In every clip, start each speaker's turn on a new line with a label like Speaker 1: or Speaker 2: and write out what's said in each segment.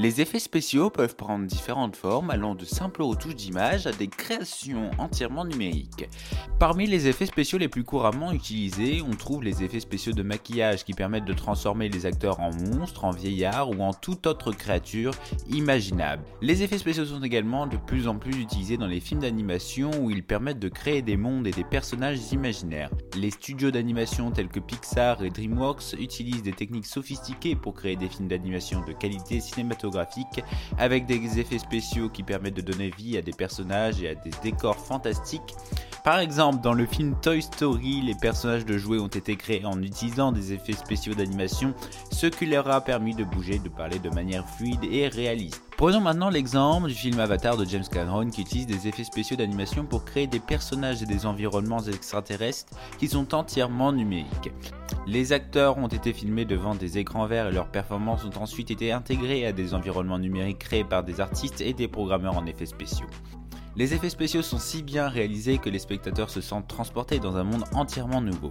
Speaker 1: Les effets spéciaux peuvent prendre différentes formes allant de simples retouches d'image à des créations entièrement numériques. Parmi les effets spéciaux les plus couramment utilisés, on trouve les effets spéciaux de maquillage qui permettent de transformer les acteurs en monstres, en vieillards ou en toute autre créature imaginable. Les effets spéciaux sont également de plus en plus utilisés dans les films d'animation où ils permettent de créer des mondes et des personnages imaginaires. Les studios d'animation tels que Pixar et DreamWorks utilisent des techniques sophistiquées pour créer des films d'animation de qualité cinématographique avec des effets spéciaux qui permettent de donner vie à des personnages et à des décors fantastiques. Par exemple, dans le film Toy Story, les personnages de jouets ont été créés en utilisant des effets spéciaux d'animation, ce qui leur a permis de bouger, de parler de manière fluide et réaliste. Prenons maintenant l'exemple du film Avatar de James Cameron qui utilise des effets spéciaux d'animation pour créer des personnages et des environnements extraterrestres qui sont entièrement numériques. Les acteurs ont été filmés devant des écrans verts et leurs performances ont ensuite été intégrées à des environnements numériques créés par des artistes et des programmeurs en effets spéciaux. Les effets spéciaux sont si bien réalisés que les spectateurs se sentent transportés dans un monde entièrement nouveau.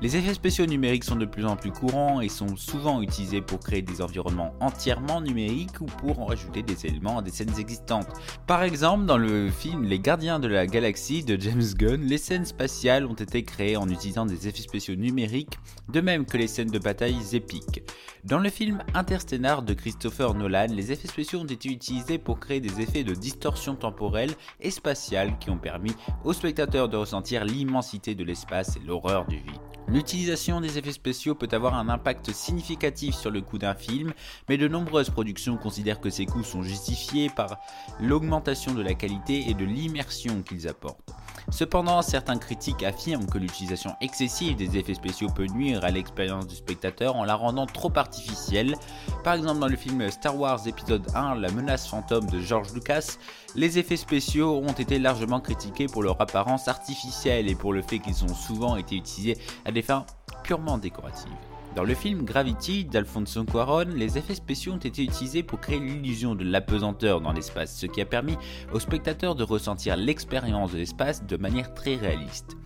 Speaker 1: Les effets spéciaux numériques sont de plus en plus courants et sont souvent utilisés pour créer des environnements entièrement numériques ou pour en rajouter des éléments à des scènes existantes. Par exemple, dans le film Les Gardiens de la Galaxie de James Gunn, les scènes spatiales ont été créées en utilisant des effets spéciaux numériques, de même que les scènes de bataille épiques. Dans le film Interstellar de Christopher Nolan, les effets spéciaux ont été utilisés pour créer des effets de distorsion temporelle et spatiale qui ont permis aux spectateurs de ressentir l'immensité de l'espace et l'horreur du vide. L'utilisation des effets spéciaux peut avoir un impact significatif sur le coût d'un film, mais de nombreuses productions considèrent que ces coûts sont justifiés par l'augmentation de la qualité et de l'immersion qu'ils apportent. Cependant, certains critiques affirment que l'utilisation excessive des effets spéciaux peut nuire à l'expérience du spectateur en la rendant trop artificielle. Par exemple, dans le film Star Wars épisode 1, La menace fantôme de George Lucas, les effets spéciaux ont été largement critiqués pour leur apparence artificielle et pour le fait qu'ils ont souvent été utilisés à des fins purement décoratives. Dans le film Gravity d'Alfonso Cuaron, les effets spéciaux ont été utilisés pour créer l'illusion de l'apesanteur dans l'espace, ce qui a permis aux spectateurs de ressentir l'expérience de l'espace de manière très réaliste.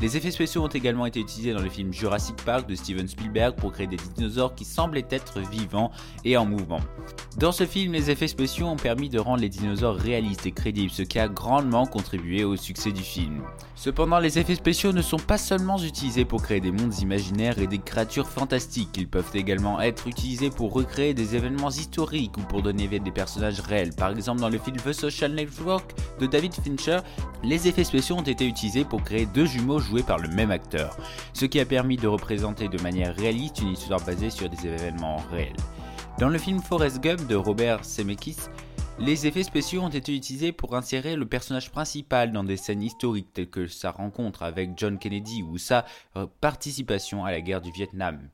Speaker 1: Les effets spéciaux ont également été utilisés dans le film Jurassic Park de Steven Spielberg pour créer des dinosaures qui semblaient être vivants et en mouvement. Dans ce film, les effets spéciaux ont permis de rendre les dinosaures réalistes et crédibles, ce qui a grandement contribué au succès du film. Cependant, les effets spéciaux ne sont pas seulement utilisés pour créer des mondes imaginaires et des créatures fantastiques, ils peuvent également être utilisés pour recréer des événements historiques ou pour donner vie à des personnages réels. Par exemple, dans le film The Social Network de David Fincher, les effets spéciaux ont été utilisés pour créer deux jumeaux joués par le même acteur, ce qui a permis de représenter de manière réaliste une histoire basée sur des événements réels. Dans le film Forrest Gump de Robert Zemeckis, les effets spéciaux ont été utilisés pour insérer le personnage principal dans des scènes historiques telles que sa rencontre avec John Kennedy ou sa euh, participation à la guerre du Vietnam.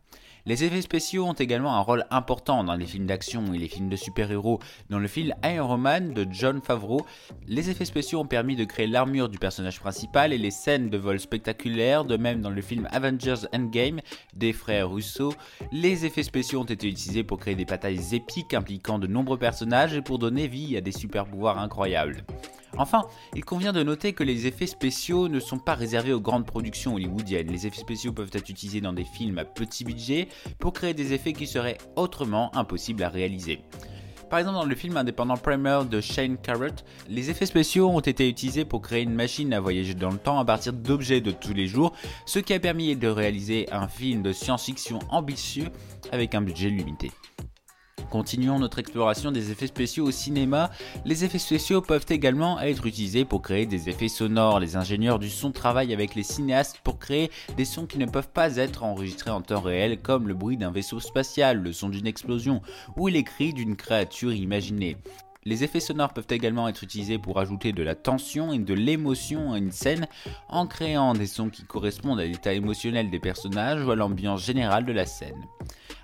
Speaker 1: Les effets spéciaux ont également un rôle important dans les films d'action et les films de super-héros. Dans le film Iron Man de John Favreau, les effets spéciaux ont permis de créer l'armure du personnage principal et les scènes de vol spectaculaires. De même, dans le film Avengers Endgame des frères Russo, les effets spéciaux ont été utilisés pour créer des batailles épiques impliquant de nombreux personnages et pour donner vie à des super-pouvoirs incroyables. Enfin, il convient de noter que les effets spéciaux ne sont pas réservés aux grandes productions hollywoodiennes. Les effets spéciaux peuvent être utilisés dans des films à petit budget pour créer des effets qui seraient autrement impossibles à réaliser. Par exemple, dans le film indépendant Primer de Shane Carrot, les effets spéciaux ont été utilisés pour créer une machine à voyager dans le temps à partir d'objets de tous les jours, ce qui a permis de réaliser un film de science-fiction ambitieux avec un budget limité. Continuons notre exploration des effets spéciaux au cinéma. Les effets spéciaux peuvent également être utilisés pour créer des effets sonores. Les ingénieurs du son travaillent avec les cinéastes pour créer des sons qui ne peuvent pas être enregistrés en temps réel, comme le bruit d'un vaisseau spatial, le son d'une explosion ou les cris d'une créature imaginée. Les effets sonores peuvent également être utilisés pour ajouter de la tension et de l'émotion à une scène en créant des sons qui correspondent à l'état émotionnel des personnages ou à l'ambiance générale de la scène.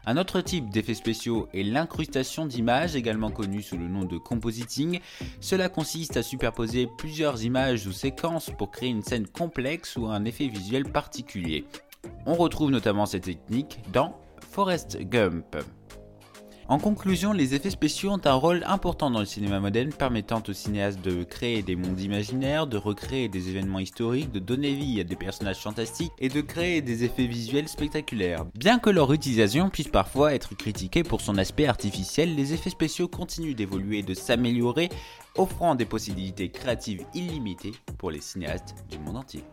Speaker 1: Un autre type d'effets spéciaux est l'incrustation d'images, également connue sous le nom de compositing. Cela consiste à superposer plusieurs images ou séquences pour créer une scène complexe ou un effet visuel particulier. On retrouve notamment cette technique dans Forest Gump. En conclusion, les effets spéciaux ont un rôle important dans le cinéma moderne, permettant aux cinéastes de créer des mondes imaginaires, de recréer des événements historiques, de donner vie à des personnages fantastiques et de créer des effets visuels spectaculaires. Bien que leur utilisation puisse parfois être critiquée pour son aspect artificiel, les effets spéciaux continuent d'évoluer et de s'améliorer, offrant des possibilités créatives illimitées pour les cinéastes du monde entier.